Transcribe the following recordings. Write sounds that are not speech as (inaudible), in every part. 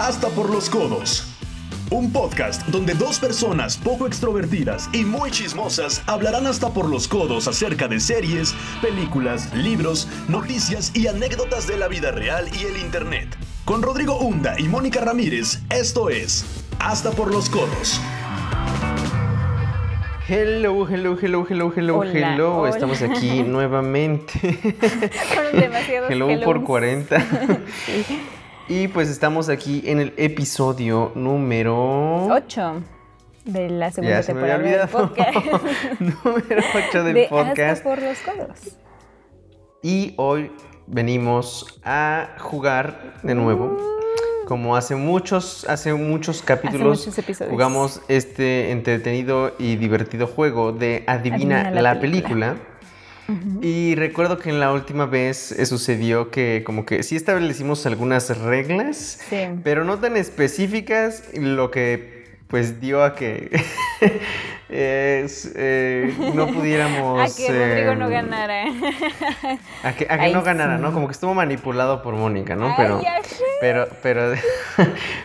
Hasta por los codos. Un podcast donde dos personas poco extrovertidas y muy chismosas hablarán hasta por los codos acerca de series, películas, libros, noticias y anécdotas de la vida real y el Internet. Con Rodrigo Hunda y Mónica Ramírez, esto es Hasta por los codos. Hello, hello, hello, hello, hello, Hola, hello. hola. Estamos aquí (laughs) nuevamente. Demasiados hello por hellos. 40. (laughs) Y pues estamos aquí en el episodio número Ocho de la segunda Ya se me había temporada del podcast. (laughs) número 8 del de podcast. Hasta por los codos. Y hoy venimos a jugar de nuevo. Como hace muchos, hace muchos capítulos, muchos jugamos este entretenido y divertido juego de Adivina, Adivina la, la película. Y recuerdo que en la última vez eh, sucedió que como que sí establecimos algunas reglas, Sí. pero no tan específicas, lo que pues dio a que (laughs) es, eh, no (laughs) pudiéramos... A que Rodrigo no em, ganara. (laughs) a que, a que Ay, no ganara, sí. ¿no? Como que estuvo manipulado por Mónica, ¿no? Ay, Pero, ya sé. pero, pero,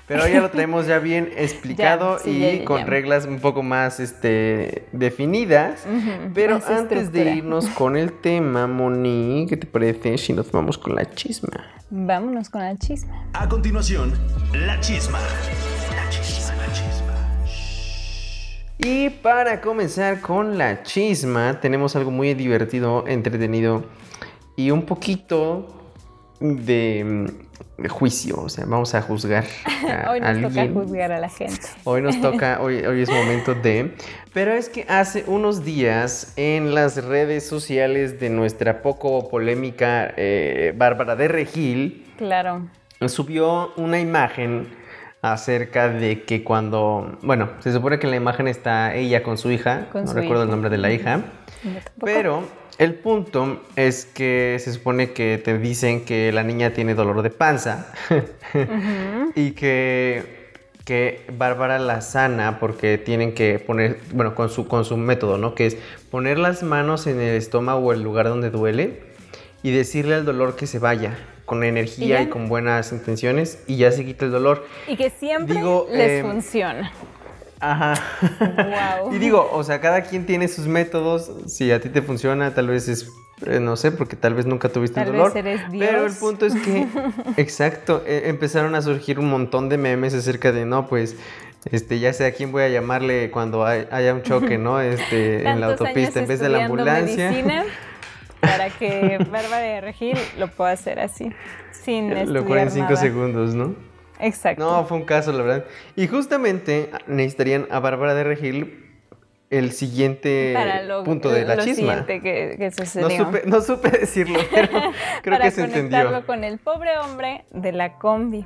pero ya lo tenemos ya bien explicado Ya, sí, y ya, ya, con ya. reglas un poco más este, definidas. Pero más antes de irnos con el tema, Moni, ¿qué te parece si nos vamos con la chisma? Vámonos con la chisma. A continuación. La chisma, la chisma. Y para comenzar con la chisma, tenemos algo muy divertido, entretenido y un poquito de, de juicio. O sea, vamos a juzgar a (laughs) Hoy nos toca juzgar a la gente. Hoy nos toca, (laughs) hoy, hoy es momento de. Pero es que hace unos días en las redes sociales de nuestra poco polémica eh, Bárbara de Regil Claro. subió una imagen acerca de que cuando. Bueno, se supone que en la imagen está ella con su hija. Con no su recuerdo el nombre de la hija. Pero el punto es que se supone que te dicen que la niña tiene dolor de panza (laughs) y que, que Bárbara la sana porque tienen que poner, bueno, con su, con su método, ¿no? Que es poner las manos en el estómago o el lugar donde duele y decirle al dolor que se vaya con energía ¿Y con buenas intenciones y ya se quita el dolor. Y que siempre Digo, les em, funciona. Ajá. Y digo, o sea, cada quien tiene sus métodos. Si a ti te funciona, tal vez es, eh, no sé, porque tal vez nunca tuviste Tal el vez dolor. Pero el punto es que, (laughs) exacto, eh, empezaron a surgir un montón de memes acerca de, no, pues, este, ya sé a quién voy a llamarle cuando hay- haya un choque, (laughs) ¿no? Este, en la autopista, en vez de la ambulancia. medicina (laughs) para que Bárbara de Regil lo pueda hacer así, sin Lo ponen en 5 nada. segundos, ¿no? Exacto. No, fue un caso, la verdad. Y justamente necesitarían a Bárbara de Regil el siguiente para lo, punto de la lo chisma. siguiente que, que No sucedió. supe, no supe decirlo, pero (laughs) creo para que se entendió. conectarlo con el pobre hombre de la combi.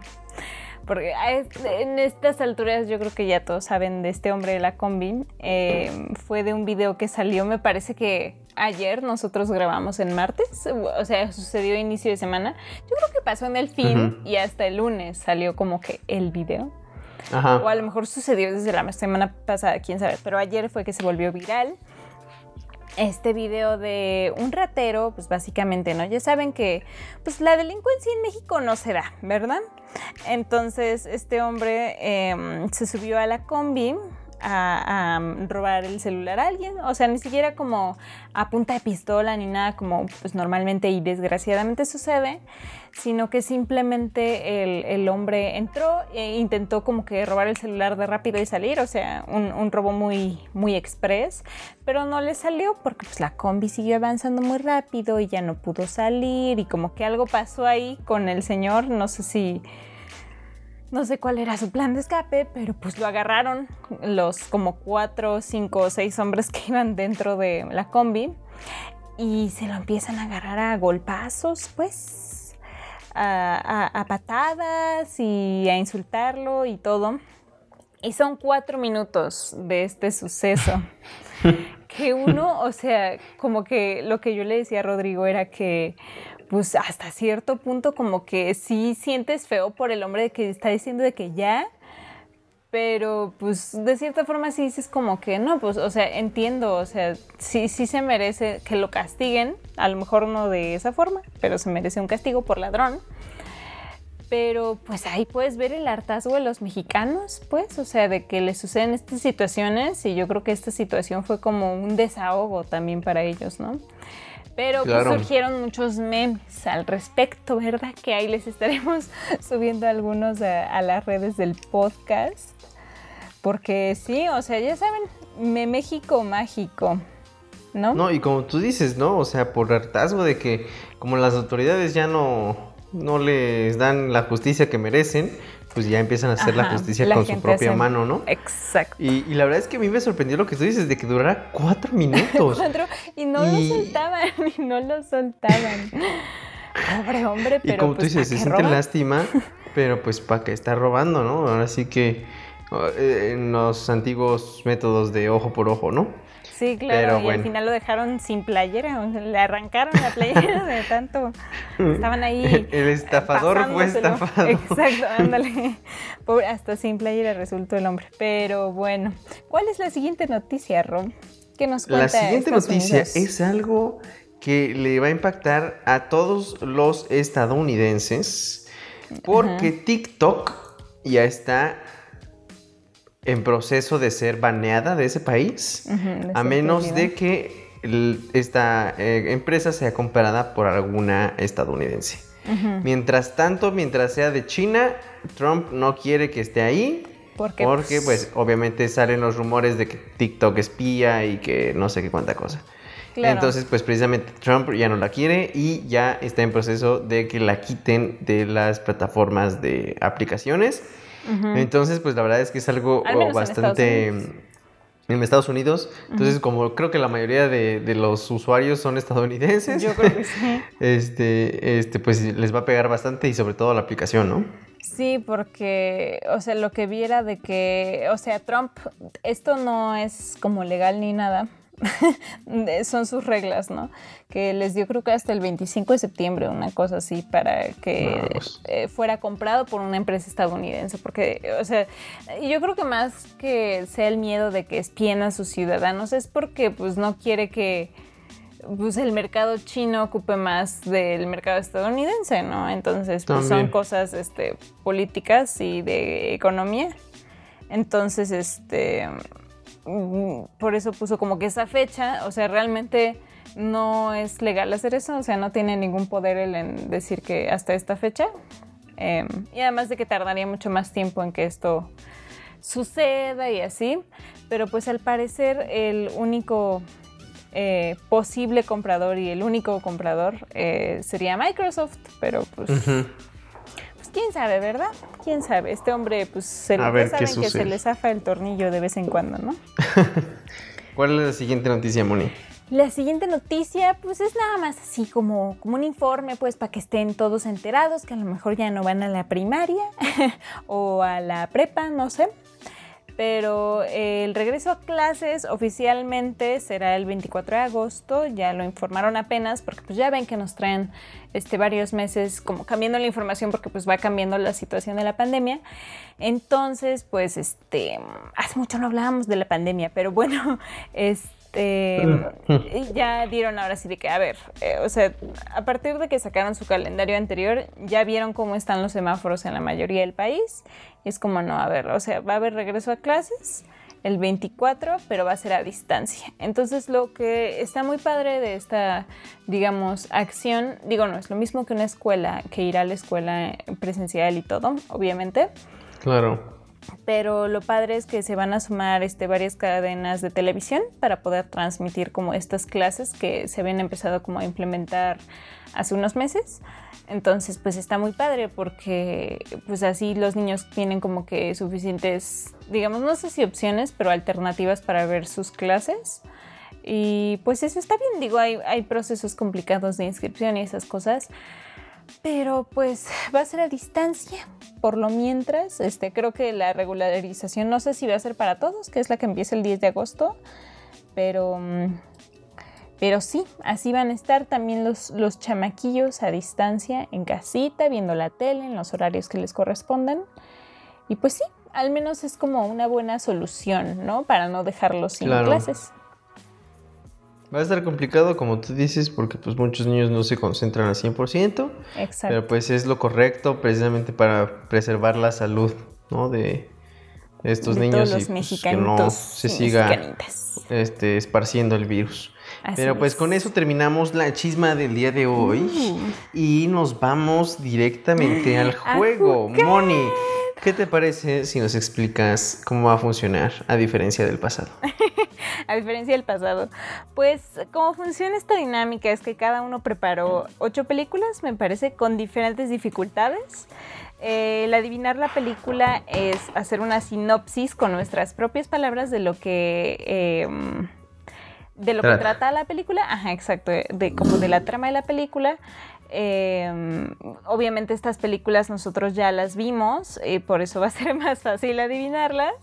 Porque este- en estas alturas yo creo que ya todos saben de este hombre de la combi. Eh, fue de un video que salió, me parece que ayer nosotros grabamos en martes, o sea, sucedió inicio de semana. Yo creo que pasó en el fin Ujú. y hasta el lunes salió como que el video. Ajá. O a lo mejor sucedió desde la semana pasada, quién sabe. Pero ayer fue que se volvió viral. Este video de un ratero, pues básicamente, ¿no? Ya saben que pues la delincuencia en México no se da, ¿verdad? Entonces este hombre eh, se subió a la combi a, a robar el celular a alguien. O sea, ni siquiera como a punta de pistola ni nada como pues normalmente y desgraciadamente sucede, sino que simplemente el, el hombre entró e intentó como que robar el celular de rápido y salir, o sea, un, un robo muy, muy express, pero no le salió porque pues la combi siguió avanzando muy rápido y ya no pudo salir y como que algo pasó ahí con el señor, no sé si... No sé cuál era su plan de escape, pero pues lo agarraron los como cuatro, cinco o seis hombres que iban dentro de la combi y se lo empiezan a agarrar a golpazos, pues, a, a- a patadas y a insultarlo y todo. Y son cuatro minutos de este suceso. (laughs) que uno, o sea, como que lo que yo le decía a Rodrigo era que, pues hasta cierto punto, como que sí sientes feo por el hombre que está diciendo de que ya, pero pues de cierta forma sí dices como que no, pues, o sea, entiendo, o sea, sí, sí se merece que lo castiguen, a lo mejor no de esa forma, pero se merece un castigo por ladrón. Pero pues ahí puedes ver el hartazgo de los mexicanos, pues, o sea, de que les suceden estas situaciones y yo creo que esta situación fue como un desahogo también para ellos, ¿no? Pero pues, surgieron muchos memes al respecto, ¿verdad? Que ahí les estaremos (laughs) subiendo algunos a, las redes del podcast. Porque sí, o sea, ya saben, me México mágico. ¿No? No, y como tú dices, ¿no? O sea, por hartazgo de que como las autoridades ya no, no les dan la justicia que merecen, pues ya empiezan a hacer la justicia con su propia mano, ¿no? Exacto. Y, la verdad es que a mí me sorprendió lo que tú dices, de que durara cuatro minutos. (laughs) cuatro, y no lo soltaban, (laughs) y no lo soltaban. Pobre hombre, pero. Y como tú pues, dices, se siente lástima, (laughs) pero pues para que está robando, ¿no? Ahora sí que eh, en los antiguos métodos de ojo por ojo, ¿no? Sí, claro, y al final lo dejaron sin playera, le arrancaron la playera de tanto. Estaban ahí. El estafador fue estafado. Exacto, (laughs) ándale. hasta sin playera resultó el hombre. Pero bueno, ¿cuál es la siguiente noticia, Ron? ¿Qué nos cuenta? La siguiente noticia es algo que le va a impactar a todos los estadounidenses porque TikTok ya está en proceso de ser baneada de ese país, a menos de que esta eh, empresa sea comprada por alguna estadounidense. Mientras tanto, mientras sea de China, Trump no quiere que esté ahí. porque, pues, pues, obviamente salen los rumores de que TikTok espía y que no sé qué cuánta cosa. Entonces, pues precisamente Trump ya no la quiere y ya está en proceso de que la quiten de las plataformas de aplicaciones. Entonces, pues la verdad es que es algo bastante... En Estados Unidos. Entonces, como creo que la mayoría de, los usuarios son estadounidenses, Yo creo que sí. (laughs) este, este, pues les va a pegar bastante y sobre todo la aplicación, ¿no? Sí, porque, o sea, lo que viera de que, o sea, Trump, esto no es como legal ni nada, (laughs) son sus reglas, ¿no? Que les dio creo que hasta el 25 de septiembre, una cosa así, para que pues. eh, fuera comprado por una empresa estadounidense. Porque, o sea, yo creo que más que sea el miedo de que espien a sus ciudadanos, es porque pues no quiere que pues el mercado chino ocupe más del mercado estadounidense, ¿no? Entonces, pues son cosas este, políticas y de economía. Entonces, este por eso puso como que esa fecha, o sea, realmente no es legal hacer eso, o sea, no tiene ningún poder él en decir que hasta esta fecha. Em, y además de que tardaría mucho más tiempo en que esto suceda y así, pero pues al parecer el único eh, posible comprador y el único comprador eh, sería Microsoft, pero pues quién sabe, ¿verdad? Quién sabe. Este hombre, pues, se le, saben que se le zafa el tornillo de vez en cuando, ¿no? (laughs) ¿Cuál es la siguiente noticia, Moni? La siguiente noticia, pues es nada más así como, como un informe, pues para que estén todos enterados, que a lo mejor ya no van a la primaria (laughs) o a la prepa, no sé pero el regreso a clases oficialmente será el 24 de agosto, ya lo informaron apenas porque pues ya ven que nos traen este, varios meses como cambiando la información porque pues va cambiando la situación de la pandemia. Entonces, pues este, hace mucho no hablábamos de la pandemia, pero bueno, (laughs) este este, ya dieron ahora sí de que, a ver, eh, o sea, a partir de que sacaron su calendario anterior, ya vieron cómo están los semáforos en la mayoría del país. Es como, no, a ver, o sea, va a haber regreso a clases el 24, pero va a ser a distancia. Entonces, lo que está muy padre de esta, digamos, acción, digo, no es lo mismo que una escuela, que ir a la escuela presencial y todo, obviamente. Claro pero lo padre es que se van a sumar este, varias cadenas de televisión para poder transmitir como estas clases que se habían empezado como a implementar hace unos meses. Entonces, pues está muy padre porque pues así los niños tienen como que suficientes, digamos, no sé si opciones, pero alternativas para ver sus clases. Y pues eso está bien, digo, hay, hay procesos complicados de inscripción y esas cosas, pero pues (laughs) va a ser a distancia. Por lo mientras, este, creo que la regularización no sé si va a ser para todos, que es la que empieza el 10 de agosto, pero, mm, pero sí, así van a estar también los, los chamaquillos a distancia, en casita, viendo la tele, en los horarios que les correspondan. Y pues sí, al menos es como una buena solución, ¿no? Para no dejarlos sin clases. Va a estar complicado, como tú dices, porque pues muchos niños no se concentran al 100%. Exacto. Pero pues es lo correcto precisamente para preservar la salud, ¿no? De estos De niños todos y los pues, que no se siga este, esparciendo el virus. Así Pero pues es. con eso terminamos la chisma del día de hoy Uh. y nos vamos directamente (gasps) al juego. Moni, ¿qué te parece si nos explicas cómo va a funcionar a diferencia del pasado? (laughs) A diferencia del pasado. Pues como funciona esta dinámica es que cada uno preparó ocho películas, me parece, con diferentes dificultades. Eh, el adivinar la película es hacer una sinopsis con nuestras propias palabras de lo que... eh, de lo Trata. que trata la película, ajá, exacto, de como de la trama de la película. Eh, obviamente estas películas nosotros ya las vimos y por eso va a ser (laughs) más fácil adivinarlas.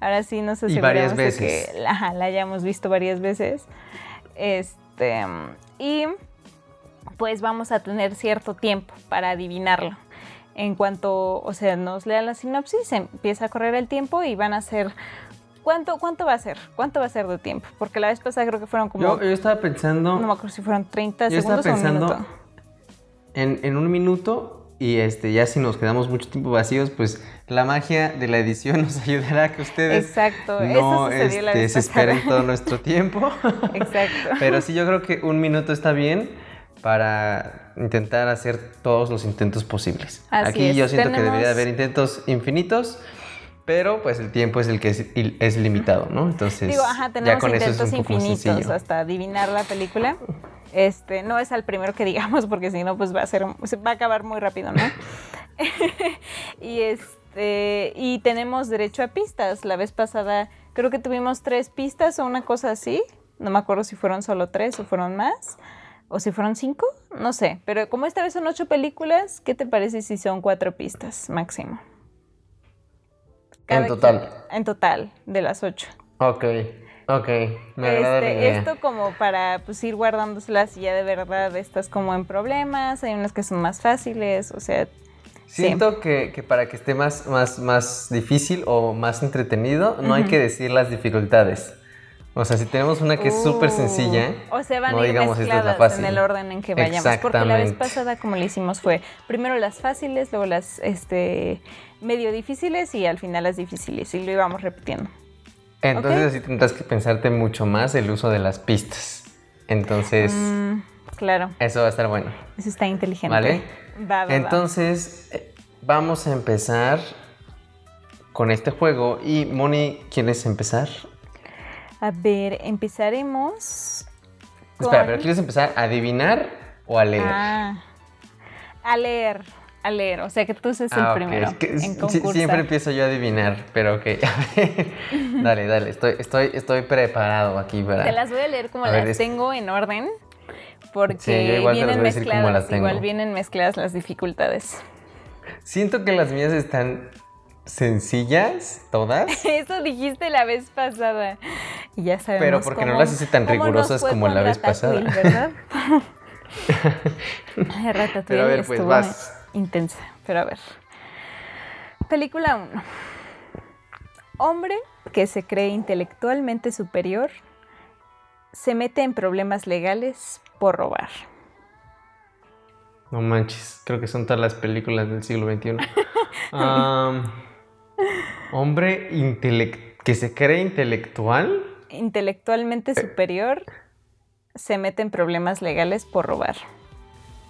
Ahora sí nos Y varias aseguramos de que ajá, la hayamos visto varias veces. Este, y pues vamos a tener cierto tiempo para adivinarlo. En cuanto, o sea, nos lean la sinopsis, empieza a correr el tiempo y van a ser... ¿Cuánto, ¿Cuánto va a ser? ¿Cuánto va a ser de tiempo? Porque la vez pasada creo que fueron como... Yo, yo estaba pensando no me acuerdo si fueron 30 Yo estaba segundos o un pensando- minuto. En, en un minuto y este ya si nos quedamos mucho tiempo vacíos, pues la magia de la edición (laughs) nos ayudará a que ustedes Exacto, no la este, se esperen todo nuestro (laughs) tiempo. Exacto. Pero sí, yo creo que un minuto está bien para intentar hacer todos los intentos posibles. Así Aquí es, yo siento que debería haber intentos infinitos, pero pues el tiempo es el que es, es limitado, ¿no? Entonces, Digo, ajá, ya con eso es intentos un poco infinitos sencillo. hasta adivinar la película. Este, no es al primero que digamos, porque si no, pues va a ser, se va a acabar muy rápido, ¿no? (laughs) y este, y tenemos derecho a pistas. La vez pasada creo que tuvimos tres pistas o una cosa así. No me acuerdo si fueron solo tres o fueron más. O si fueron cinco, no sé. Pero como esta vez son ocho películas, ¿qué te parece si son cuatro pistas máximo? En total. En total, de las ocho. Ok, ok, me agrada la Este, idea. esto como para pues ir guardándoselas y ya de verdad estás como en problemas, hay unas que son más fáciles, o sea, Siento que, que para que esté más, más, más difícil o más entretenido, no hay que decir las dificultades. O sea, si tenemos una que es súper uh, sencilla, O sea, van no a ir digamos esta es la fácil. en el orden en que vayamos. Porque la vez pasada como le hicimos fue primero las fáciles, luego las este medio difíciles y al final las difíciles. Y lo íbamos repitiendo. Entonces así tendrás que pensarte mucho más el uso de las pistas. Entonces, Mm, claro, eso va a estar bueno. eso está inteligente. ¿Vale? Va, va. Entonces, eh, vamos a empezar con este juego. Y Moni, ¿quieres empezar? A ver, empezaremos. Espera, pero ¿quieres empezar a adivinar o a leer? Ah, a leer, a leer. O sea que tú seas el Ah, primero Es que en sí- concursar. siempre empiezo yo a adivinar, pero ok. (laughs) Dale, dale, estoy, estoy, estoy preparado aquí para... Te las voy a leer como A las tengo en orden. Porque Sí, vienen mezcladas, igual vienen mezcladas las dificultades. Siento que las mías están sencillas, todas, (laughs) Eso dijiste la vez pasada. Y ya sabemos Pero porque no las hice tan rigurosas como la vez pasada. ¿verdad? (laughs) Pero a ver, pues, estuvo vas. Intensa. Pero a ver. Película 1. Hombre que se cree intelectualmente superior se mete en problemas legales por robar. No manches, creo que son todas las películas del siglo XXI. (laughs) Am, hombre que se cree intelectual. Intelectualmente superior se mete en problemas legales por robar.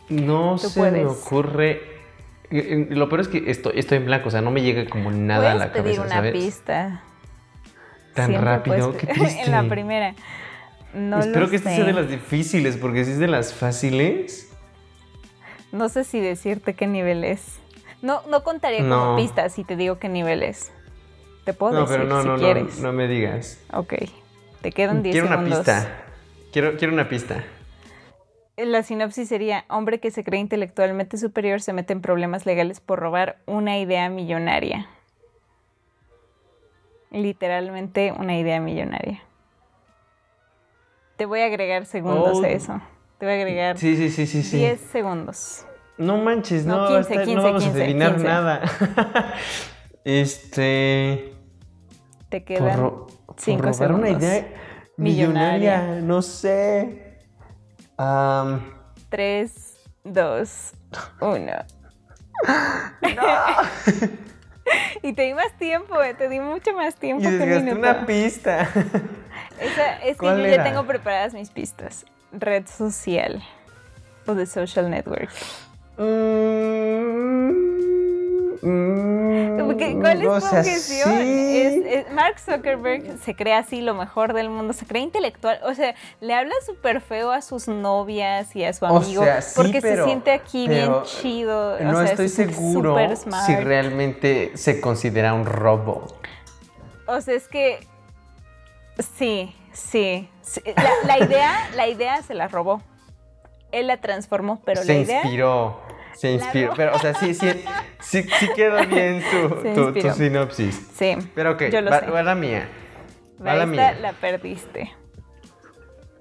No se me ocurre. Lo peor es que estoy, estoy en blanco, o sea, no me llega como nada a Puedes la pedir cabeza, una ¿sabes? pista. Tan Siempre rápido, puedes qué triste. (laughs) en la primera. No Espero que sé. sea de las difíciles, porque si es de las fáciles. No sé si decirte qué nivel es. No, no contaría No. como pista si te digo qué nivel es. Te puedo No, decir pero no, si no, quieres. no me digas. Ok. Te quedan 10 Quiero una segundos. pista. Quiero, quiero una pista. La sinopsis sería, hombre que se cree intelectualmente superior se mete en problemas legales por robar una idea millonaria. Literalmente una idea millonaria. Te voy a agregar segundos Oh. a eso. Te voy a agregar Sí, sí, sí, sí, sí. 10 segundos. No manches, No, no, 15, está- 15, no vamos 15, a adivinar 15. nada. (laughs) este. Te quedan ro- por 5 robar segundos. una idea. Millonaria. No sé. Am, 3, 2, 1. y te di más tiempo, eh, te di mucho más tiempo y que una pista. (laughs) Esa- es que ¿Cuál yo era? ya tengo preparadas mis pistas. Red social. O de social network. Mm, ¿Qué- ¿Cuál es o tu sea, objeción? sí. Es- es- Mark Zuckerberg se cree así lo mejor del mundo, se cree intelectual, o sea, le habla súper feo a sus novias y a su O amigo sea, sí, porque pero- se siente aquí bien chido. o No sea, estoy se seguro si realmente se considera un robo. O sea, es que sí, sí. sí. La, la idea, la idea se la robó. Él la transformó, pero se la idea inspiró. Se inspiró. Pero, o sea, sí, sí, sí, sí quedó bien (laughs) tu, tu- sinopsis. Sí. Pero ok, yo lo va, sé. va la mía. Va Va, la mía. la perdiste.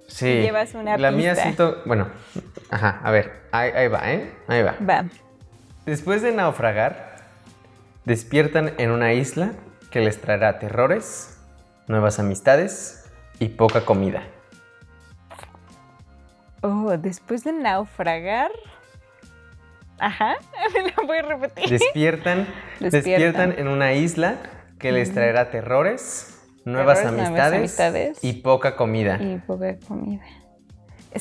Sí. llevas una la mía siento. Bueno, ajá, a ver, ahí, ahí va, ¿eh? Ahí va. Va. Después de naufragar, despiertan en una isla que les traerá terrores, nuevas amistades y poca comida. Oh, después de naufragar. Ajá, (laughs) me la voy a repetir. Despiertan, Despiertan. despiertan en una isla que les traerá terrores, nuevas, Terrores, nuevas amistades, amistades. y poca comida. Y poca comida.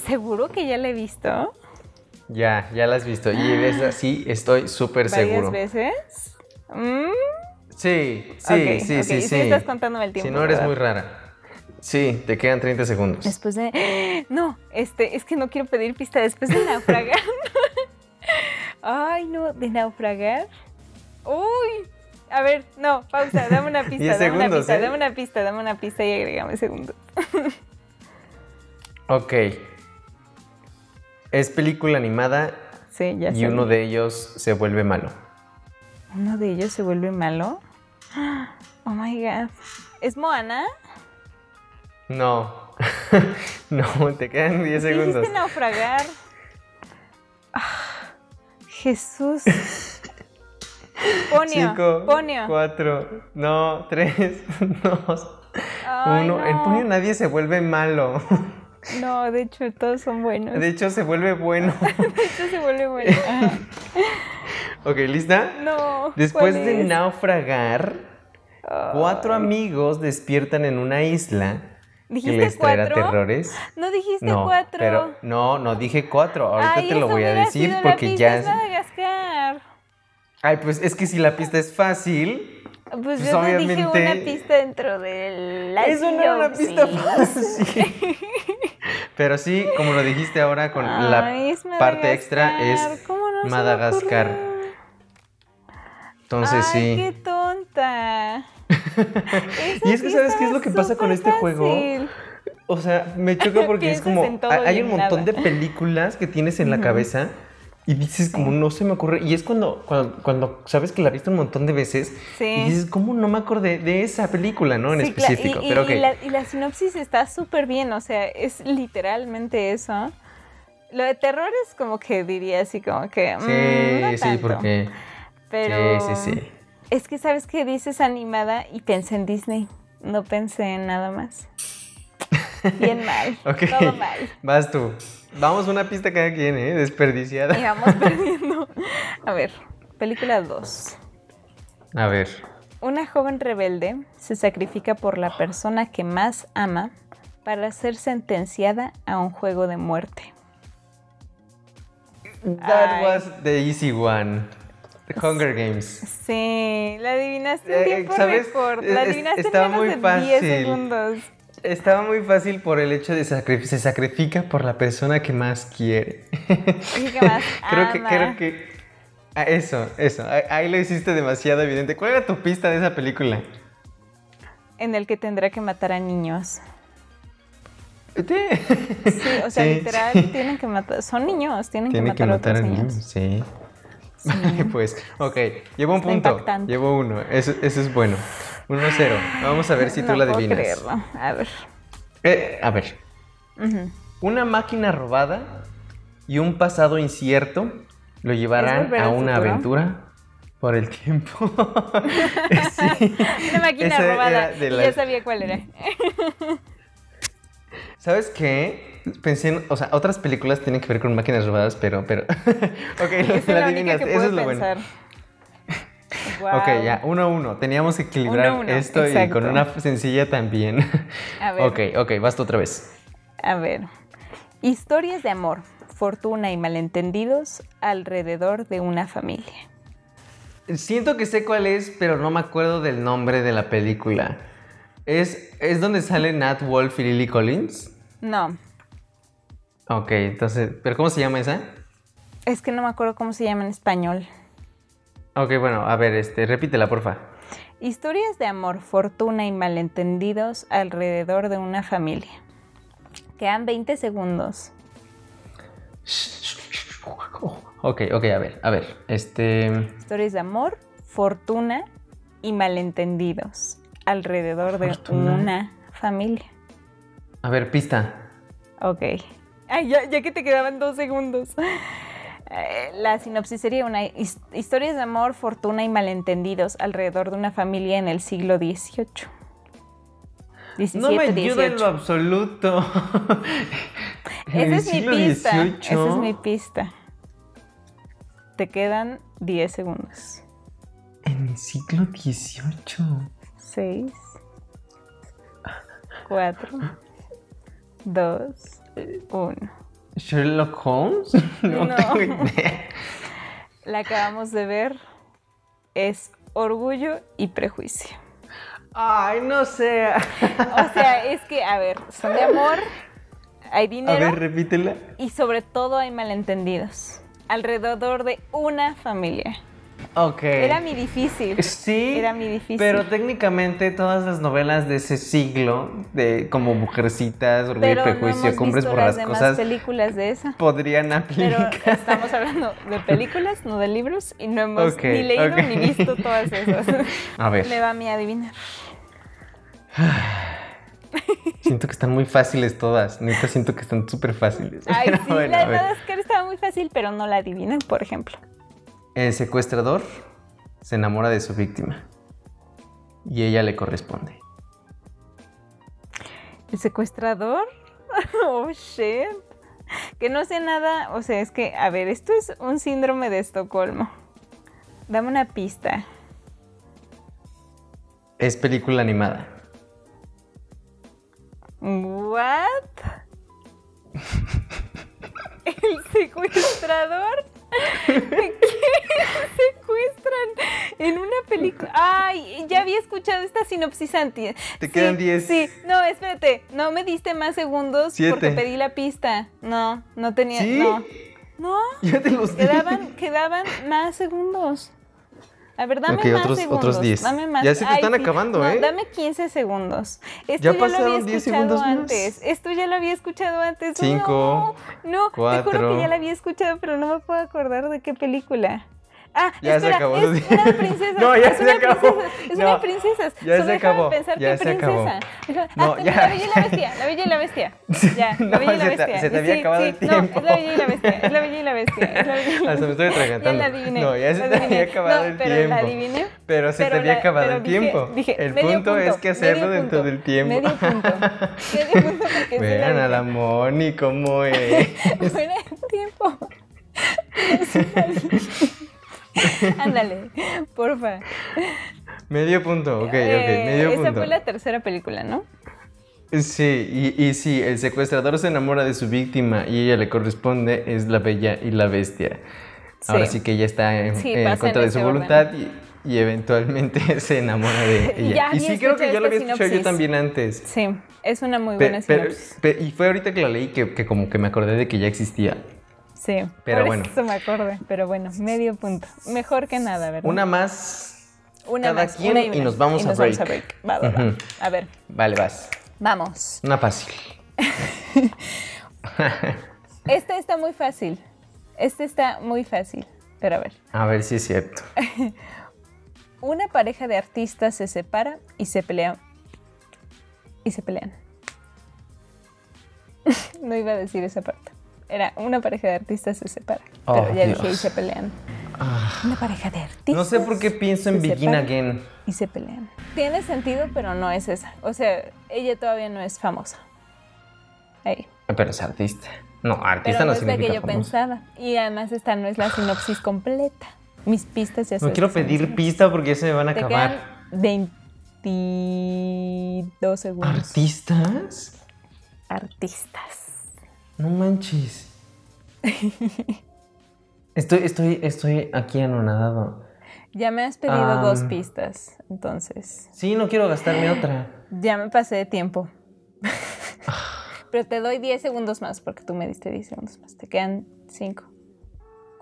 ¿Seguro que ya la he visto? Ya, ya la has visto. Y es así, estoy súper ¿Varias seguro. veces? Mm, Sí, sí, sí, sí, sí sí. estás contándome el tiempo, Si no eres ¿verdad? muy rara. Sí, te quedan 30 segundos. Después de. (gasps) No, este, es que no quiero pedir pista. Después de naufragar. (laughs) De naufragar. Uy. A ver, no, pausa, dame una (laughs) pista, dame una segundos, pista, ¿eh? dame una pista, dame una pista y agrégame segundos. (laughs) Ok. Es película animada Sí, ya y uno de ellos se vuelve malo. ¿Uno de ellos se vuelve malo? Oh my god. ¿Es Moana? No. (laughs) no, te quedan 10 segundos. Dijiste naufragar. Jesús. (laughs) Ponio. 5, Ponio. 4, no, 3, 2, (laughs) Ay, 1. En no. Ponio nadie se vuelve malo. (laughs) No, de hecho, todos son buenos. De hecho, se vuelve bueno. De hecho, se vuelve bueno. Ajá. ok, ¿lista? No. Después ¿cuál de naufragar, cuatro amigos despiertan en una isla que ¿Dijiste les traerá cuatro? terrores. No dijiste No, cuatro. pero no, no dije cuatro. Ahorita Ay, te lo voy a decir sido la porque pista, ya es. Madagascar. Ay, pues es que si la pista es fácil, Pues, Pues yo te dije obviamente- una pista dentro de la eso no era una pista fácil. (laughs) Pero sí, como lo dijiste ahora con Ay, la parte extra es ¿Cómo no Madagascar. Entonces Ay, sí. qué tonta. (laughs) Y es que, ¿sabes qué es lo que pasa con este juego? O sea, me choca (laughs) porque es como. hay- un montón de películas que tienes en la cabeza y dices, como no se me ocurre. Y es cuando, cuando, cuando sabes que la viste un montón de veces Sí. y dices, ¿cómo no me acordé de esa película, no? En Sí, específico. y, Pero y ok. la, y la sinopsis está súper bien, o sea, es literalmente eso. Lo de terror es como que diría así como que... mm, Sí, no sí, tanto. porque. Pero Sí, sí, sí. Es que sabes que dices animada y pensé en Disney, no pensé en nada más. Bien (laughs) mal, Ok. todo mal. Vas tú. Vamos una pista cada quien, ¿eh? Desperdiciada. Y vamos perdiendo. A ver, película 2. A ver. Una joven rebelde se sacrifica por la persona que más ama para ser sentenciada a un juego de muerte. That Ay. was the easy one. The Hunger Games. Sí, la adivinaste en Eh, tiempo ¿sabes? récord. La es- adivinaste en estaba menos muy de 10 fácil. segundos. Estaba muy fácil por el hecho de que se sacrifica por la persona que más quiere. Y que más (laughs) creo que, creo que. ah, eso, eso. Ahí, lo hiciste demasiado evidente. ¿Cuál era tu pista de esa película? En el que tendrá que matar a niños. Sí, Sí, o sea, (laughs) Sí, literal, sí. (laughs) tienen que matar. Son niños, tienen Tiene que matar, a otros niños, niños. sí. (laughs) pues, ok. Llevo un punto. Llevo uno. Eso, eso es bueno. 1-0. Vamos a ver si tú no la puedo adivinas. creerlo. A ver. Eh, a ver. Una máquina robada y un pasado incierto lo llevarán a una futuro? aventura por el tiempo. (laughs) (laughs) sí. Una máquina robada. y ya sabía cuál era. ¿Sabes qué? Pensé en, o sea, otras películas tienen que ver con máquinas robadas, pero, pero. (laughs) ok, la la que Eso es lo bueno. pensar. (laughs) Ok, ya, uno a uno. Teníamos que equilibrar Uno a uno, esto y con una sencilla también. A (laughs) ver. Ok, ok, basta otra vez. A ver. Historias de amor, fortuna y malentendidos alrededor de una familia. Siento que sé cuál es, pero no me acuerdo del nombre de la película. ¿Es, es donde sale Nat Wolf y Lily Collins? No, Ok, entonces, ¿pero cómo se llama esa? es que no me acuerdo cómo se llama en español. Ok, bueno, a ver, este, repítela, porfa. Historias de amor, fortuna y malentendidos alrededor de una familia. Quedan 20 segundos. Ok, ok, a ver, a ver, este... Historias de amor, fortuna y malentendidos alrededor de Fortuna. una familia. A ver, pista. Ok. Ay, ya, ya que te quedaban dos segundos. (laughs) Eh, La sinopsis sería una his- historias de amor, fortuna y malentendidos alrededor de una familia en el siglo XVIII. 17, No me ayuda en lo 18. absoluto. (laughs) Esa es mi pista. XVIII. Esa es mi pista. Te quedan 10 segundos. En el siglo XVIII. 6, 4, 2, 1. ¿Sherlock Holmes? (laughs) No, No. tengo idea. La acabamos de ver. Es orgullo y prejuicio. Ay, no sé. A O sea, es que, a ver, son de amor, hay dinero ver, repítela. y sobre todo hay malentendidos. Alrededor de una familia. Ok. Era mi difícil. Sí, Era mi difícil. pero técnicamente todas las novelas de ese siglo, de como Mujercitas, Orgullo Pero y Prejuicio, Cumbres visto las demás películas de esa. podrían Pero aplicar. estamos hablando de (laughs) películas, no de libros, y no hemos ni leído ni visto todas esas. (laughs) A ver, Me va a mí adivinar. (sighs) siento que están muy fáciles todas. Neta, siento que están súper fáciles. Ay, Pero (laughs) sí, bueno, la a ver. de Madagascar estaba muy fácil, pero no la adivinan, por ejemplo. El secuestrador se enamora de su víctima y ella le corresponde. ¿El secuestrador? (laughs) Oh, shit. Que no sé nada, o sea, es que, a ver, esto es un síndrome de Estocolmo. Dame una pista. Es película animada. ¿What? (laughs) ¿El secuestrador? (laughs) ¿Qué secuestran en una película? Ay, ya había escuchado esta sinopsis antes. Te Sí, quedan 10. Sí, no, espérate, no me diste más segundos Siete. porque pedí la pista. No, no tenía, ¿Sí? no. No, (laughs) Ya te los quedaban, quedaban más segundos. A ver, dame Ok, más otros- segundos. otros 10. Dame más. Ya se te están acabando, no, ¿eh? Dame 15 segundos. Esto Ya ya, lo pasaron había 10 escuchado segundos más. antes. Esto ya lo había escuchado antes. Cinco, No, no, te juro cuatro. que ya lo había escuchado, pero no me puedo acordar de qué película. Ah, Ya se espera, acabó. es una princesa. (laughs) No, ya es se una acabó. princesa, Es No, una princesa. ya Solo se acabó, pensar ya se acabó. princesa. Deja- No, (laughs) ah, ya. La Bella y la Bestia. La Bella y la Bestia. Ya, (laughs) No, la Bella y la se te- Bestia. se te había Sí, acabado sí, el tiempo. No, es la Bella y la Bestia. Es la Bella y la Bestia. Es la Bella y la Hasta me estoy Ya atragantando. la adiviné. No, ya se te había acabado el pero tiempo. la adiviné. Pero se te había acabado el tiempo. el punto, es que hacerlo dentro del tiempo. Medio punto. Medio punto porque Vean a la. Moni cómo es. Fuera de tiempo. (laughs) Ándale, porfa. medio punto, ok, ok, Eh, medio esa punto. fue la tercera película, ¿no? Sí, y, y sí, el secuestrador se enamora de su víctima y ella le corresponde, es la bella y la bestia. Ahora Sí. que ella está en, Sí, en pasa contra en de su orden. voluntad y, y eventualmente (laughs) se enamora de (laughs) ella. Y sí, creo que yo lo había escuchado yo también antes. Sí, es una muy Pe- buena pero- pe- y fue ahorita que la leí que, que como que me acordé de que ya existía. Sí, pero por bueno. eso me acordé. Pero bueno, medio punto. Mejor que nada, ¿verdad? Una más. Una cada más, quien una y una. nos vamos a break. Va, va, va. Ujú. A ver, Vale, vas. vamos. Una fácil. (laughs) Este está muy fácil. Este está muy fácil. Pero a ver. A ver si es cierto. (laughs) Una pareja de artistas se separa y se pelean. Y se pelean. (laughs) no iba a decir esa parte. Era una pareja de artistas se separa. Pero Oh, ya Dios. dije y se pelean. Una pareja de artistas. No sé por qué pienso en Begin Again. Y se pelean. Tiene sentido, pero no es esa. O sea, ella todavía no es famosa. Ahí. Pero es artista. No, artista Pero no no es la que yo pensaba. Y además esta no es la sinopsis completa. Mis pistas ya No son- quiero son pedir pista porque ya se me van a Te acabar. quedan 22 segundos. ¿Artistas? Artistas. No manches. Estoy, estoy, estoy aquí anonadado. Ya me has pedido dos pistas, entonces. Sí, no quiero gastarme otra. Ya me pasé de tiempo. Pero te doy 10 segundos más porque tú me diste 10 segundos más. Te quedan 5,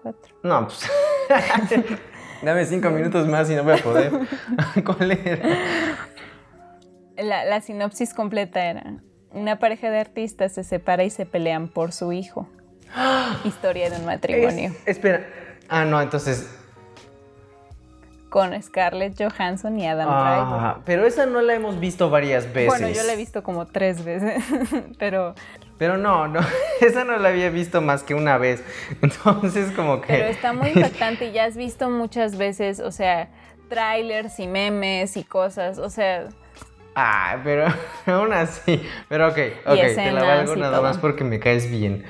4. No, pues. (laughs) Dame cinco minutos más y no voy a poder. (laughs) ¿Cuál era? La, la sinopsis completa era: Una pareja de artistas se separa y se pelean por su hijo. (gasps) Historia de un matrimonio. Es- espera. Ah, no, entonces. Con Scarlett Johansson y Adam Driver. Ah, pero esa no la hemos visto varias veces. Bueno, yo la he visto como tres veces, (laughs) pero, Pero no, no, (laughs) esa no la había visto más que una vez. (laughs) Entonces, como que. pero está muy impactante y ya has visto muchas veces, o sea, trailers y memes y cosas, o sea, Ah, pero (laughs) aún así. Pero ok, ok, te la valgo nada todo. más porque me caes bien.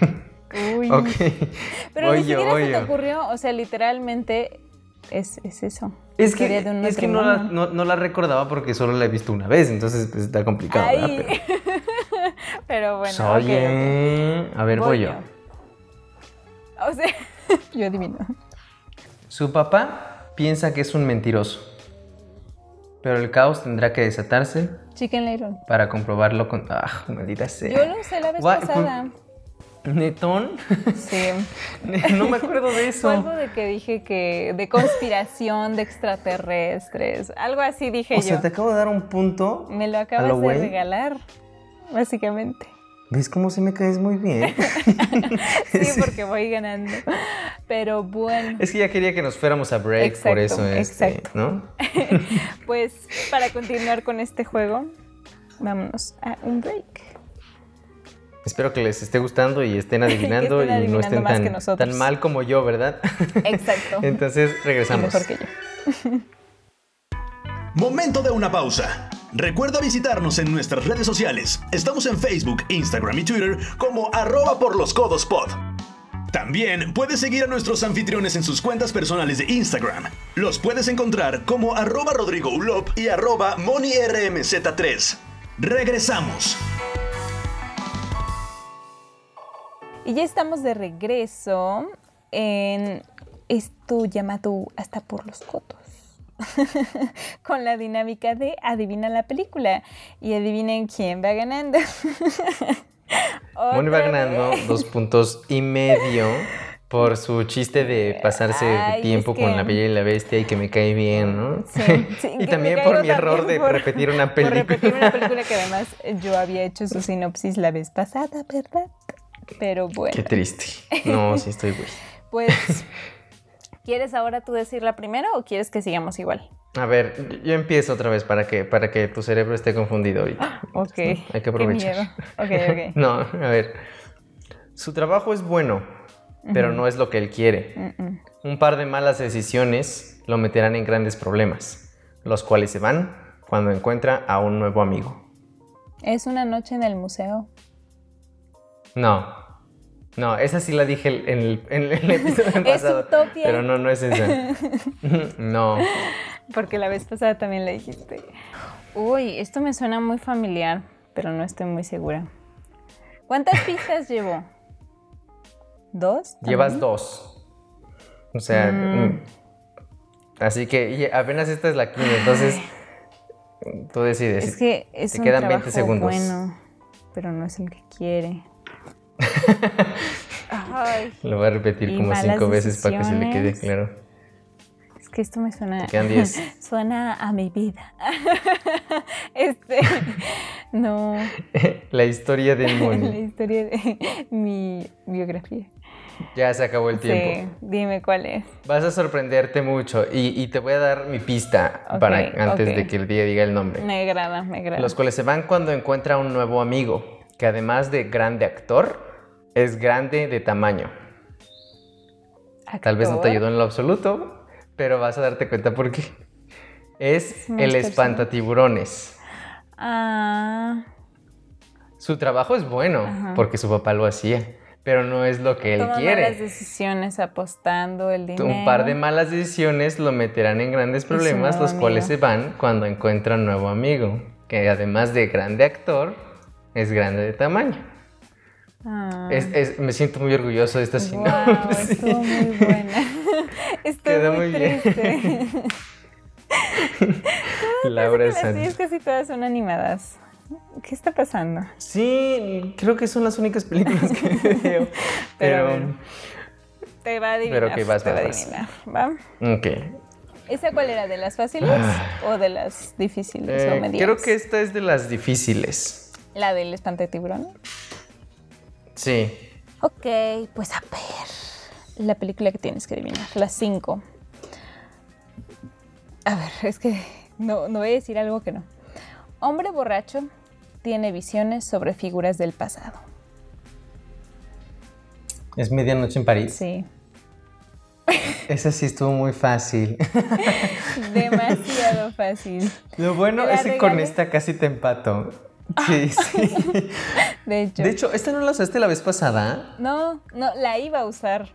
(laughs) uy. Ok. Pero Voy ni yo, siquiera se te ocurrió, o sea, literalmente es, es eso. Es que, Historia de un es que no, la, no, no la recordaba porque solo la he visto una vez, entonces pues, está complicado. Ay. Pero- (laughs) Pero bueno, Pues, ok. oye, a ver, voy, yo. O sea, yo adivino. Su papá piensa que es un mentiroso, pero el caos tendrá que desatarse Chicken Little. para comprobarlo con... ¡Ah, maldita sea! Yo lo usé la vez pasada. ¿Netón? Sí. (laughs) no me acuerdo de eso. Fue algo de que dije que de conspiración de extraterrestres. Algo así dije O yo. sea, te acabo de dar un punto. Me lo ¿A acabas de regalar, básicamente. ¿Ves cómo se me caes muy bien? (laughs) (laughs) Sí, porque voy ganando. Pero bueno, Es que ya quería que nos fuéramos a break, por eso, este, exacto. ¿no? (laughs) pues para continuar con este juego, vámonos a un break. Espero que les esté gustando y estén adivinando Que estén y no estén tan, tan mal como yo, ¿verdad? Exacto. Entonces Y regresamos. mejor que yo. Momento de una pausa. Recuerda visitarnos en nuestras redes sociales. Estamos en Facebook, Instagram y Twitter como arroba por los codos pod. También puedes seguir a nuestros anfitriones en sus cuentas personales de Instagram. Los puedes encontrar como arroba Rodrigo Ulop y arroba MoniRMZ3. Regresamos. Y ya estamos de regreso en esto llamado Hasta por los cotos. (laughs) Con la dinámica de adivina la película. Y adivinen quién va ganando. (laughs) Moni va ganando dos puntos y medio por su chiste de (laughs) pasarse Ay, tiempo es con la bella y la bestia y que me cae bien, ¿no? Sí, sí, y también por mi error de por- repetir una Por película. repetir una película que además yo había hecho su sinopsis la vez pasada, ¿verdad? Pero bueno. Qué triste. No, sí estoy güey. Pues, ¿quieres ahora tú decirla primero o quieres que sigamos igual? A ver, yo empiezo otra vez para que, para que tu cerebro esté confundido ahorita. (gasps) Ok. Hay que Qué aprovechar. miedo. Ok, ok. (laughs) No, a ver. Su trabajo es bueno, pero no es lo que él quiere. Un par de malas decisiones lo meterán en grandes problemas, los cuales se van cuando encuentra a un nuevo amigo. Es una noche en el museo. No, no, esa sí la dije en el, en el (laughs) episodio Es pasado. Utopia. Pero no, no es esa. (laughs) no. Porque la vez pasada también la dijiste. Uy, esto me suena muy familiar, pero no estoy muy segura. ¿Cuántas (laughs) pistas llevo? ¿Dos? Llevas dos. O sea, Mm. mm. así que apenas esta es la quinta, entonces tú decides. Es que es Te un quedan 20 trabajo segundos. bueno, pero no es el que quiere. Ay, (laughs) Lo voy a repetir como cinco veces para que se le quede claro. es que esto me suena. Te quedan 10. (laughs) Suena a mi vida. (laughs) Este. No. la historia de La Moni. historia de mi biografía. Ya se acabó el tiempo. Sí, dime cuál es. Vas a sorprenderte mucho y, y te voy a dar mi pista para antes de que el día diga el nombre. Me agrada, me agrada. Los cuales se van cuando encuentra un nuevo amigo, que además de grande actor, es grande de tamaño. Tal vez no te ayudó en lo absoluto, pero vas a darte cuenta por qué. Es Más el espantatiburones. Ah. Su trabajo es bueno Ajá. porque su papá lo hacía, pero no es lo que él Toma quiere. malas decisiones apostando el dinero. Un par de malas decisiones lo meterán en grandes problemas, los cuales se van cuando encuentra un nuevo amigo, que además de grande actor, es grande de tamaño. Ah. Es- es- me siento muy orgulloso de esta sinopsis. (laughs) estuvo muy buena. (laughs) Estoy Quedó muy, muy bien. triste. (laughs) Laura Las Sánchez. tuyas casi todas son animadas. ¿Qué está pasando? Sí, creo que son las únicas películas que veo. Pero a Pero, ver. Te va a adivinar. Pero que vas, te va a vas, vas. adivinar. ¿va? ok. ¿Esa cuál era? ¿De las fáciles o de las difíciles Ah. Eh, o medianas? creo que esta es de las difíciles. La del espante tiburón. Sí. Ok, pues a ver. La película que tienes que adivinar. Las cinco. A ver, es que no, no voy a decir algo que no. Hombre borracho tiene visiones sobre figuras del pasado. Es Medianoche en París. Sí. (laughs) Esa sí estuvo muy fácil. Demasiado fácil. Lo bueno es que con esta casi te empato. Sí, sí. (laughs) De hecho. De hecho, ¿esta no la usaste la vez pasada? No, no, la iba a usar.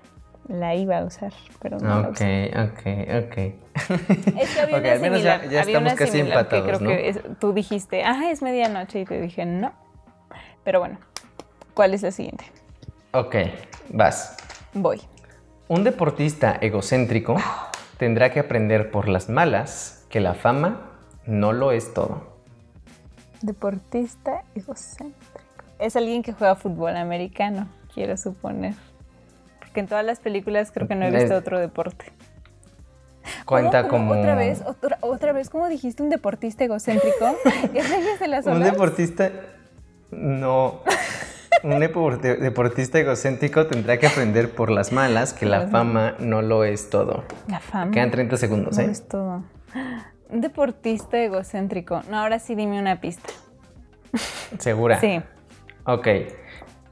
La iba a usar, pero no la Ok, usé. ok, ok. (laughs) Es que había Ok, una al menos ya- similar, ya había estamos una casi empatados, que creo ¿no? que es- tú dijiste, ah, es medianoche, y te dije, no. Pero bueno, ¿cuál es la siguiente? Ok, vas. Voy. Un deportista egocéntrico tendrá que aprender por las malas que la fama no lo es todo. Deportista egocéntrico. Es alguien que juega fútbol americano, quiero suponer. Porque en todas las películas creo que no he visto otro deporte. Cuenta ¿Cómo- cómo como Otra vez, otra, otra vez, ¿cómo dijiste un deportista egocéntrico? ¿Es Reyes de las un deportista no un deportista egocéntrico tendrá que aprender por las malas que la fama no lo es todo. La fama. Quedan 30 segundos, No ¿eh? es todo. Un deportista egocéntrico. No, ahora sí dime una pista. ¿Segura? Sí. Ok.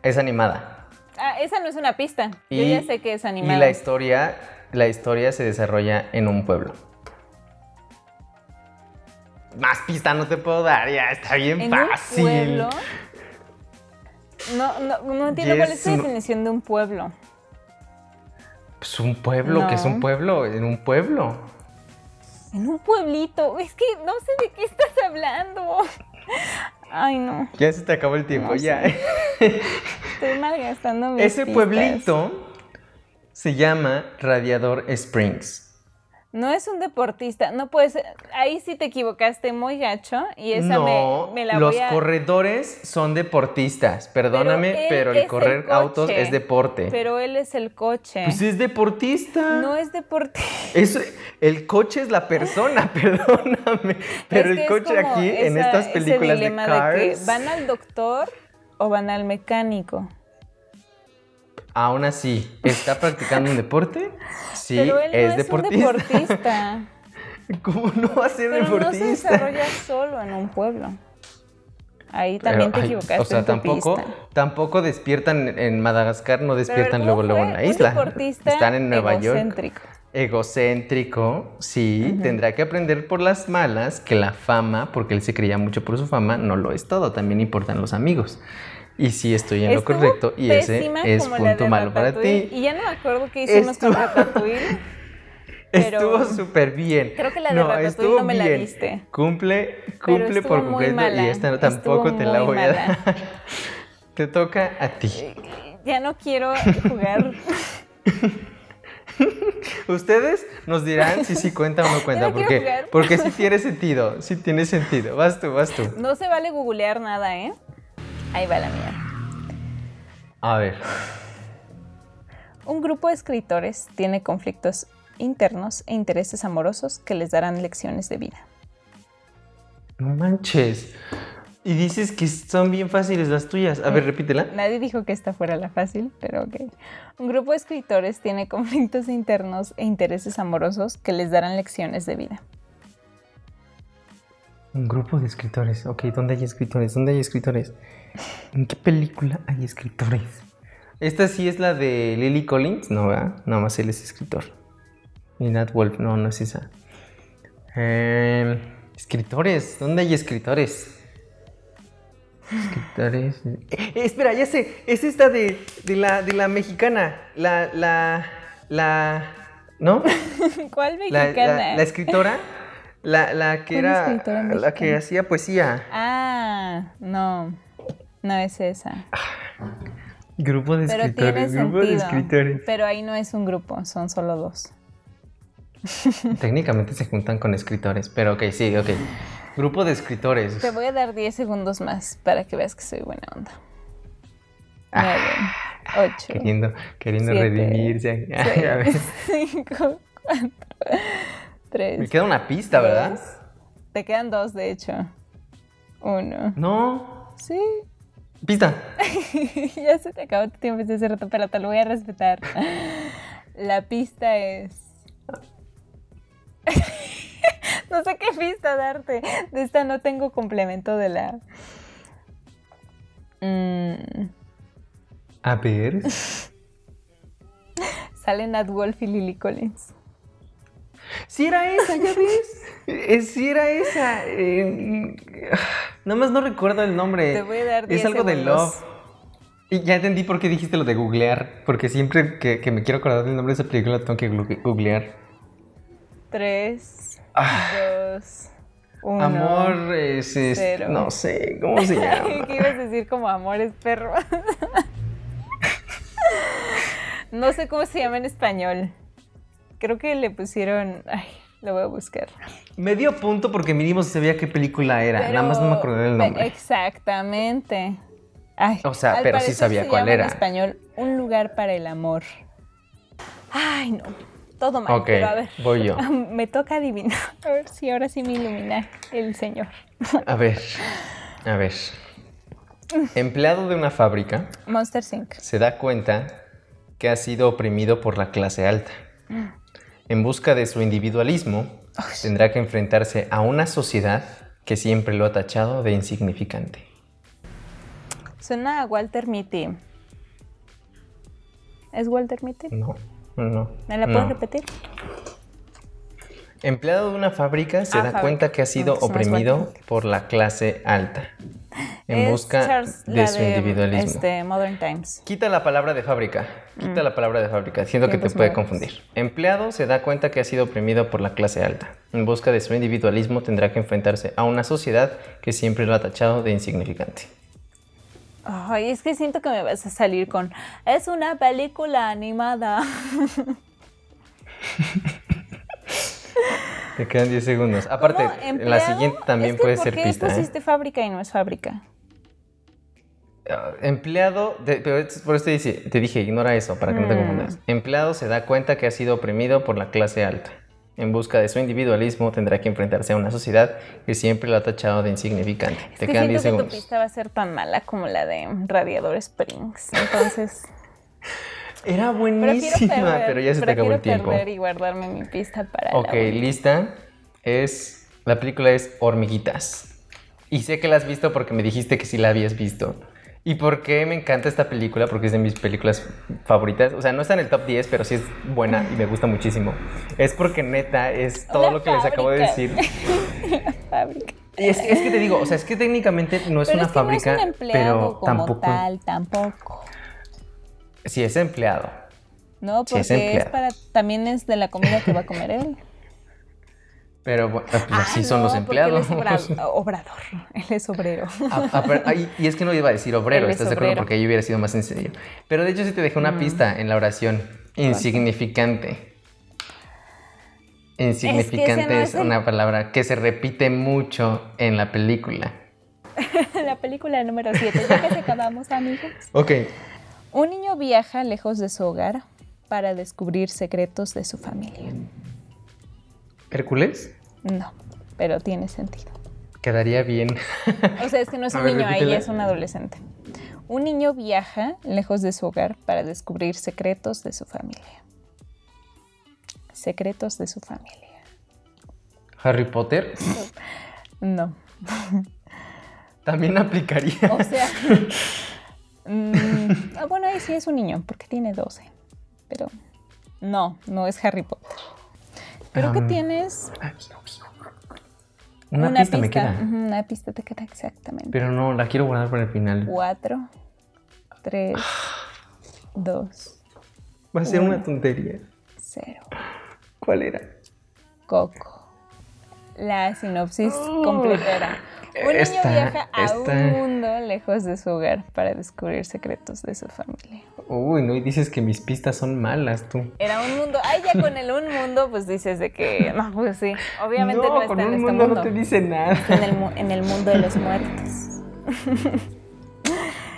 Es animada. Ah, esa no es una pista. Yo Y- ya sé que es Y animada. la historia, la historia se desarrolla en un pueblo. Más pista no te puedo dar, ya está bien en fácil. un pueblo. No, no, no entiendo cuál es tu no- definición de un pueblo. Pues un pueblo, que es un No. pueblo? En un pueblo. En un pueblito. Es que no sé de qué estás hablando. Ay, no. Ya se te acabó el tiempo, No ya. Estoy malgastando (laughs) mis Ese pistas. pueblito se llama Radiador Springs. No es un deportista. No puede ser. Ahí sí te equivocaste muy gacho. Y esa no, me, me la los voy a. corredores son deportistas. Perdóname, pero, el el correr autos es deporte. Pero él es el coche. Pues es deportista. No es deportista. (laughs) Eso- el coche es la persona, (laughs) perdóname. Pero Es el que coche aquí, en estas ese películas de dilema Cars, que ¿Van al doctor o van al mecánico? Aún así, ¿está practicando un deporte? Sí, Pero él no es, es deportista. un deportista. (laughs) ¿Cómo no va a ser pero no se deportista? desarrolla solo en un pueblo. Ahí también Pero, te equivocaste. O sea, en tu tampoco, pista. tampoco despiertan en Madagascar, no Pero despiertan ¿cómo luego, luego en la Un isla. deportista Están en Nueva York. egocéntrico. Egocéntrico, sí, tendrá que aprender por las malas que la fama, porque él se creía mucho por su fama, no lo es todo, también importan los amigos. Y sí estoy en lo correcto y ese es la punto malo para Ratatouille, ti. Y ya no me acuerdo qué hicimos con Estuvo- Ratatouille. (laughs) pero- Estuvo súper bien. Creo que la de Ratatouille estuvo no me la bien. diste. Cumple, cumple por completo y esta no, tampoco estuvo te la voy a dar. (laughs) Te toca a ti. Ya no quiero jugar. (laughs) Ustedes nos dirán si sí cuenta o no cuenta, no porque, porque sí tiene sentido, sí tiene sentido. Vas tú, vas tú. No se vale googlear nada, ¿eh? Ahí va la mía. A ver. Un grupo de escritores tiene conflictos internos e intereses amorosos que les darán lecciones de vida. No manches. Y dices que son bien fáciles las tuyas. A ver, repítela. Nadie dijo que esta fuera la fácil, pero ok. Un grupo de escritores tiene (laughs) conflictos internos e intereses amorosos que les darán lecciones de vida. Un grupo de escritores. Ok, ¿dónde hay escritores? ¿Dónde hay escritores? ¿En qué película hay escritores? Esta sí es la de Lily Collins, no, ¿verdad? Nada más él es escritor. Y Nat Wolf, no, no es esa. Em, escritores, ¿dónde hay escritores? Escritores. Eh, espera, ya sé. Es esta de, de, la, de la mexicana. La. La. La. ¿No? (laughs) ¿Cuál mexicana? la- la escritora. La, la que ¿Cuál era. La que hacía poesía. Ah, no. No es esa. Grupo de Pero escritores. tiene Grupo de escritores. Pero ahí no es un grupo, son solo dos. (laughs) Técnicamente se juntan con escritores. Pero ok, sí, ok. Grupo de escritores. Te voy a dar 10 segundos más para que veas que soy buena onda. Ah, 9, 8, Queriendo, queriendo Siete, redimirse. (laughs) Ay, a ver. 5, 4, 3. Me queda una pista, ¿verdad? Te quedan dos, de hecho. Uno. No. Sí. Pista. (laughs) ya se te acabó tu tiempo desde hace rato, pero te lo voy a respetar. (laughs) La pista es. (laughs) no sé qué pista darte. De esta no tengo complemento de la. Mm, A ver. sale Nat Wolf y Lily Collins. Sí era esa, ya (laughs) ves. Eh, Sí era esa. Eh, (sighs) nada más no recuerdo el nombre. Te voy a dar Es 10 algo de. Love. Y ya entendí por qué dijiste lo de googlear. Porque siempre que, que me quiero acordar del nombre de esa película tengo que googlear. Tres, Ah. dos, uno. Amor es, es- cero. No sé, ¿cómo se (laughs) llama? ¿Qué ibas a decir como amores perro? (laughs) no sé cómo se llama en español. Creo que le pusieron. Ay, lo voy a buscar. Me dio punto porque mínimo se sabía qué película era. Nada más no me acordé del nombre. Exactamente. Ay, O sea, pero sí sabía se cuál era. En español, un lugar para el amor. Ay, no. Todo mal. Pero a ver. voy yo. (laughs) Me toca adivinar. A ver si ahora sí me ilumina el señor. A ver, a ver. Empleado de una fábrica Monster Inc. se da cuenta que ha sido oprimido por la clase alta. En busca de su individualismo, tendrá que enfrentarse a una sociedad que siempre lo ha tachado de insignificante. Suena a Walter Mitty. ¿Es Walter Mitty? No, no. ¿Me la puedes no. repetir? Empleado de una fábrica se Ah, da fábrica. cuenta que ha sido No, pues oprimido por la clase alta. En Es busca Charles, de su individualismo. Este, Modern Times. Quita la palabra de fábrica. Quita la palabra de fábrica. Siento que te Tiempos puede modernos. confundir. Empleado se da cuenta que ha sido oprimido por la clase alta. En busca de su individualismo tendrá que enfrentarse a una sociedad que siempre lo ha tachado de insignificante. Ay, es que siento que me vas a salir con. Es una película animada. (laughs) Te quedan 10 segundos. Aparte, la siguiente también Es que puede ¿por ser qué pista. ¿eh? pusiste fábrica y no es fábrica? Ah, Empleado, de- pero por eso te, dice- te dije, ignora eso para que no te Mm. confundas. Empleado se da cuenta que ha sido oprimido por la clase alta. En busca de su individualismo tendrá que enfrentarse a una sociedad que siempre lo ha tachado de insignificante. Es te que quedan siento 10 que tu segundos. pista va a ser tan mala como la de Radiador Springs. Entonces, (laughs) Era buenísima, perder. pero ya se te acabó el tiempo. perder y guardarme mi pista para la Ok, última. lista. Es. La película es Hormiguitas. Y sé que la has visto porque me dijiste que sí la habías visto. ¿Y por qué me encanta esta película? Porque es de mis películas favoritas. O sea, no está en el top 10, pero sí es buena y me gusta muchísimo. Es porque neta es todo Una lo que les acabo de fábrica. decir. (laughs) Fábrica. Y es, es que te digo, o sea, es que técnicamente no es Pero una es que fábrica, no es un pero como tampoco. tal, tampoco. Sí, es empleado. No, porque es es, empleado. para. También es de la comida que va a comer él. Pero bueno, pues así Ah, son los empleados. Él es obra- (laughs) obrador. Él es obrero. Ah, ah, pero- y es que no iba a decir obrero, Él es ¿estás de acuerdo? obrero. Porque ahí hubiera sido más sencillo. Pero de hecho sí te dejé una pista en la oración. Insignificante. Insignificante no es, el- una palabra que se repite mucho en la película. (laughs) la película número 7. Ya casi acabamos, amigos. Ok. Un niño viaja lejos de su hogar para descubrir secretos de su familia. ¿Hércules? No, pero tiene sentido. Quedaría bien. (laughs) O sea, es que no es un ver, niño, ahí es un adolescente. Un niño viaja lejos de su hogar para descubrir secretos de su familia. Secretos de su familia. Harry Potter No. (laughs) también aplicaría. O sea. (laughs) ah, bueno, ahí sí es un niño, porque tiene 12. Pero no, no es Harry Potter. Creo que Am. tienes Una, pista, me queda. Una pista te queda exactamente. Pero no, la quiero guardar para el final. Cuatro, tres, dos, Va a ser Una. una tontería. cero. ¿Cuál era? Coco. La sinopsis completa era. Un niño viaja a esta- un mundo lejos de su hogar para descubrir secretos de su familia. Uy, no, y dices que mis pistas son malas, tú. Era un mundo. Ay, ya con el un mundo, pues dices de que. No, pues sí. Obviamente no, está con en un este mundo, mundo. no te dice nada. Está en el, mu- en el mundo de los muertos. (laughs)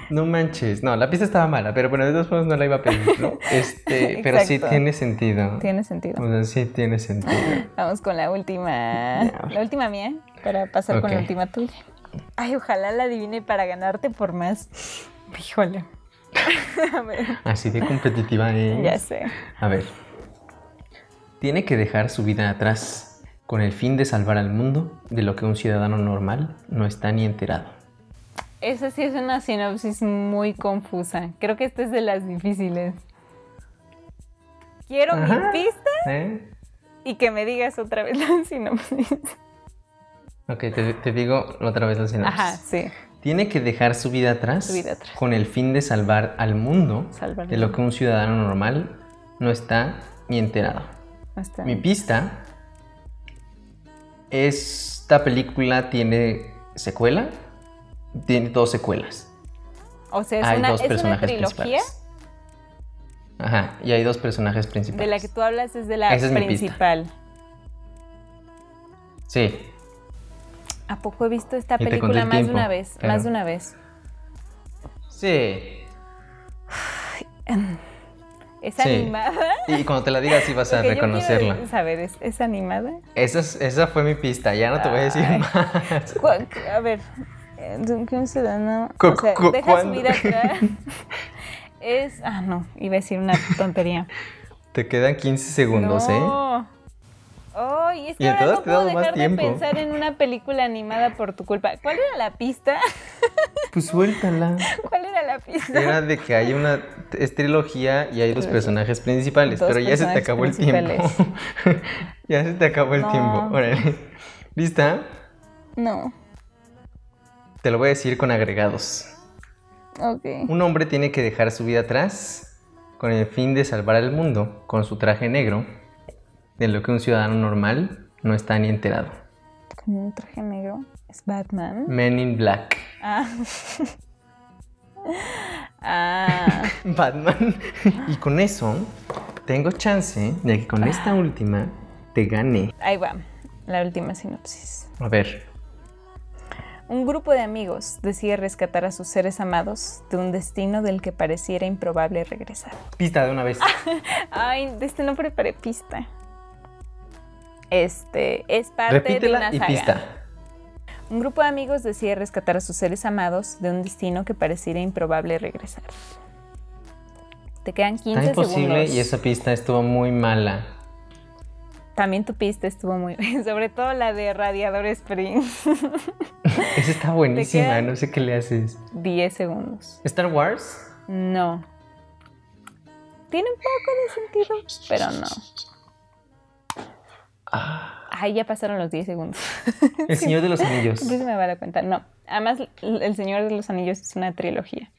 No manches. No, la pista estaba mala, pero bueno, de todas formas no la iba a pedir, ¿no? Este, (laughs) pero sí tiene sentido. Tiene sentido. O sea, sí tiene sentido. (laughs) Vamos con la última. La última mía, para pasar con la última tuya. Ay, ojalá la adivine para ganarte por más. Híjole. (laughs) A ver, Así de competitiva es. ya sé. A ver. Tiene que dejar su vida atrás con el fin de salvar al mundo de lo que un ciudadano normal no está ni enterado. Esa sí es una sinopsis muy confusa. Creo que esta es de las difíciles. Quiero Ajá. mi pista ¿Eh? y que me digas otra vez la sinopsis. Ok, te, te digo otra vez la sinopsis. Ajá, sí. Tiene que dejar su vida atrás, Su vida atrás. con el fin de salvar al mundo de lo que un ciudadano normal no está ni enterado. No está. Mi pista, esta película tiene secuela, tiene dos secuelas. O sea, es hay una, dos es una personajes trilogía. principales. Ajá, y hay dos personajes principales. De la que tú hablas es de la Esa es mi pista. principal. Sí, ¿A poco he visto esta película el más de una vez? pero- Más de una vez. sí. (sighs) ¿Es Sí. animada? Y cuando te la diga sí vas a (laughs) yo reconocerla. quiero saber, ¿es, es animada? Esa, es- esa fue mi pista, ya no te voy a decir Ay. más. (laughs) A ver, eh, un- que un ciudadano o sea, deja ¿cuándo? su vida atrás. (laughs) Es, ah, no, iba a decir una tontería. Te quedan 15 segundos, ¿eh? Oh, y es que Y ahora no puedo más dejar de pensar en una película animada por tu culpa. ¿Cuál era la pista? (laughs) Pues suéltala. ¿Cuál era la pista? Era de que hay una es trilogía y hay dos personajes principales, Dos pero ya se te personajes acabó el tiempo. (laughs) ya se te acabó el No. tiempo. Órale. ¿Lista? No. Te lo voy a decir con agregados. Ok. Un hombre tiene que dejar su vida atrás con el fin de salvar al mundo con su traje negro, de lo que un ciudadano normal no está ni enterado. Con un traje negro. Es Batman. Men in Black. Ah. (laughs) ah. (laughs) Batman. y con eso, tengo chance de que con esta última te gane. Ahí va. La última sinopsis. A ver. Un grupo de amigos decide rescatar a sus seres amados de un destino del que pareciera improbable regresar. Pista de una vez. (laughs) Ay, de este no preparé pista. Este es parte de una y saga. pista. Un grupo de amigos decide rescatar a sus seres amados de un destino que pareciera improbable regresar. Te quedan 15 Está imposible segundos. y esa pista estuvo muy mala. También tu pista estuvo muy (laughs) sobre todo la de Radiador Springs. (laughs) Esa está buenísima, no sé qué le haces. 10 segundos. ¿Star Wars? No. Tiene un poco de sentido, pero no. Ah, Ay, ya pasaron los 10 segundos. El (laughs) Señor de los Anillos. Se me va a dar cuenta. No. Además, El Señor de los Anillos es una trilogía.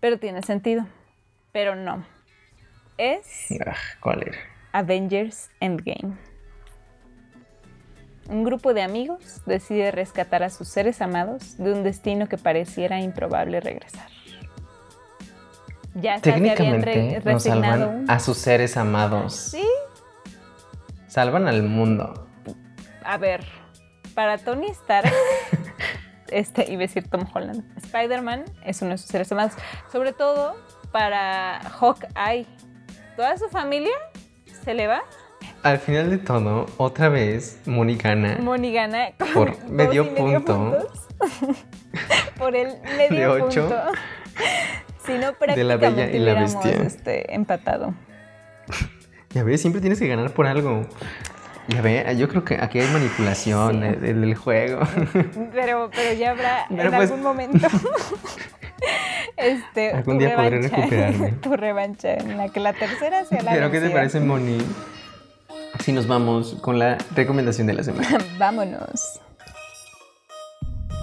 Pero tiene sentido. Pero no. Es Ah, ¿Cuál era? Avengers Endgame. Un grupo de amigos decide rescatar a sus seres amados de un destino que pareciera improbable regresar. Ya hasta se habían Técnicamente re- nos resignado salvan a sus seres amados. Sí, Salvan al mundo. a ver, para Tony Stark, (laughs) este, iba a decir Tom Holland, Spider-Man es uno de sus seres amados. Sobre todo para Hawkeye. Toda su familia se le va. Al final de todo, otra vez, Moni gana. Moni gana con Por medio punto. puntos. (laughs) Por el medio De ocho. punto. (laughs) Si no, De la Bella prácticamente y la Bestia. este, empatado. Ya ves, siempre tienes que ganar por algo. Ya ve, yo creo que aquí hay manipulación Sí. de- del juego. (laughs) Pero, pero ya habrá Pero en pues- algún momento. (laughs) este, Algún día podré recuperarme. (laughs) Tu revancha, en la que la tercera sea la Pero ¿qué te parece, Moni? si nos vamos con la recomendación de la semana. Vámonos.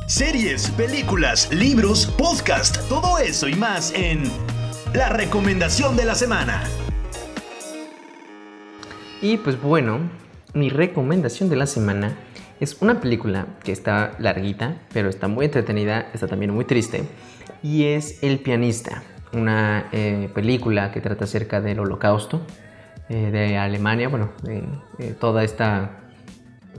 Series, películas, libros, podcast, todo eso y más en la recomendación de la semana. Y pues bueno, mi recomendación de la semana es una película que está larguita, pero está muy entretenida, está también muy triste, y es El pianista, una eh, película que trata acerca del holocausto eh, de Alemania, bueno, de toda esta...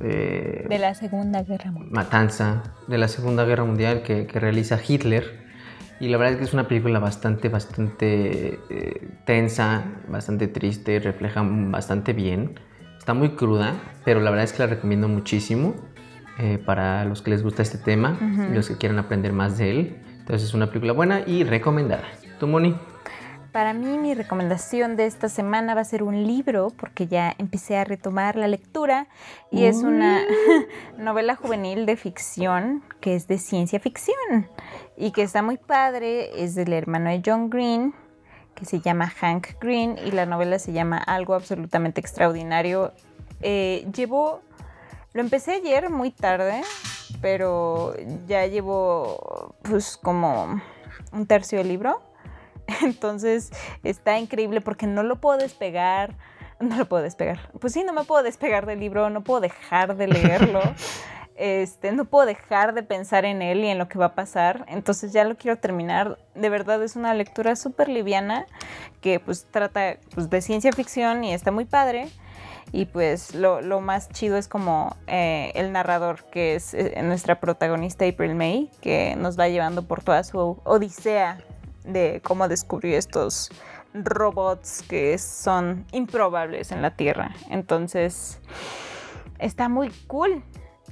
Eh, de la Segunda Guerra Mundial. Matanza de la Segunda Guerra Mundial que, que realiza Hitler. Y la verdad es que es una película bastante, bastante tensa, bastante triste, refleja bastante bien. Está muy cruda, pero la verdad es que la recomiendo muchísimo para los que les gusta este tema y los que quieran aprender más de él. Entonces es una película buena y recomendada. ¿Tú, Moni? Para mí mi recomendación de esta semana va a ser un libro porque ya empecé a retomar la lectura y es una (laughs) novela juvenil de ficción que es de ciencia ficción y que está muy padre, es del hermano de John Green que se llama Hank Green y la novela se llama Algo absolutamente extraordinario. Eh, llevo, lo empecé ayer muy tarde, pero ya llevo pues como un tercio del libro. (laughs) Entonces está increíble porque no lo puedo despegar. No lo puedo despegar. Pues sí, no me puedo despegar del libro, no puedo dejar de leerlo. (laughs) Este, no puedo dejar de pensar en él y en lo que va a pasar. Entonces ya lo quiero terminar. De verdad es una lectura súper liviana que pues trata pues, de ciencia ficción y está muy padre. Y pues lo, más chido es como eh, el narrador, que es eh, nuestra protagonista April May, que nos va llevando por toda su odisea de cómo descubrió estos robots que son improbables en la Tierra. Entonces, está muy cool.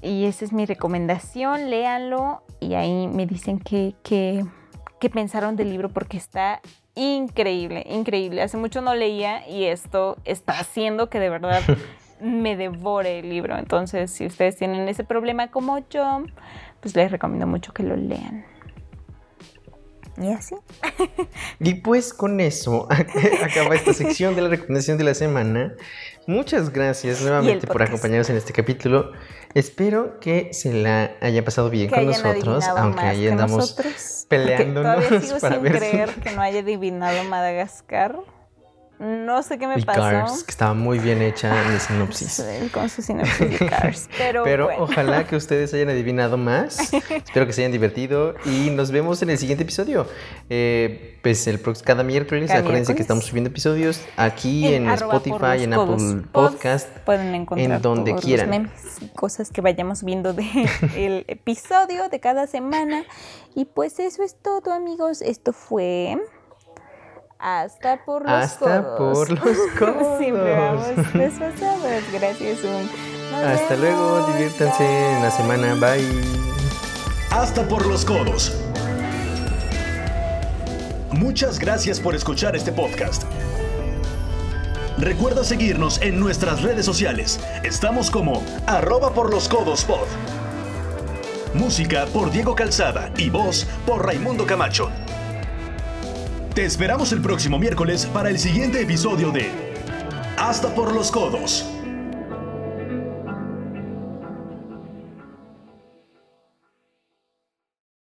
Y esa es mi recomendación, léanlo y ahí me dicen qué, qué pensaron del libro porque está increíble, increíble. Hace mucho no leía y esto está haciendo que de verdad (laughs) me devore el libro. Entonces, si ustedes tienen ese problema como yo, pues les recomiendo mucho que lo lean. Y así. y pues con eso (laughs) acaba esta sección de la recomendación de la semana. Muchas gracias nuevamente por acompañarnos en este capítulo. Espero que se la haya pasado bien con nosotros, aunque ahí andamos peleándonos sigo (laughs) para sin creer que no haya adivinado Madagascar. No sé qué me pasó. Cars, que estaba muy bien hecha en la sinopsis. con su sinopsis de Cars. (laughs) Pero, Pero ojalá que ustedes hayan adivinado más. (laughs) Espero que se hayan divertido y nos vemos en el siguiente episodio. Eh, pues el cada miércoles, acuérdense que estamos subiendo episodios aquí en, Spotify, en Apple Podcast. Pueden encontrar en donde quieran. memes cosas que vayamos viendo del (laughs) el episodio de cada semana. Y pues eso es todo, amigos. Esto fue. Hasta por los Hasta por los codos. (laughs) Siempre vamos desfasados. Gracias, un. Hasta luego, diviértanse en la semana. Bye. Hasta por los codos. Muchas gracias por escuchar este podcast. Recuerda seguirnos en nuestras redes sociales. Estamos como arroba por los codos pod. Música por Diego Calzada y voz por Raimundo Camacho. Te esperamos el próximo miércoles para el siguiente episodio de Hasta por los Codos.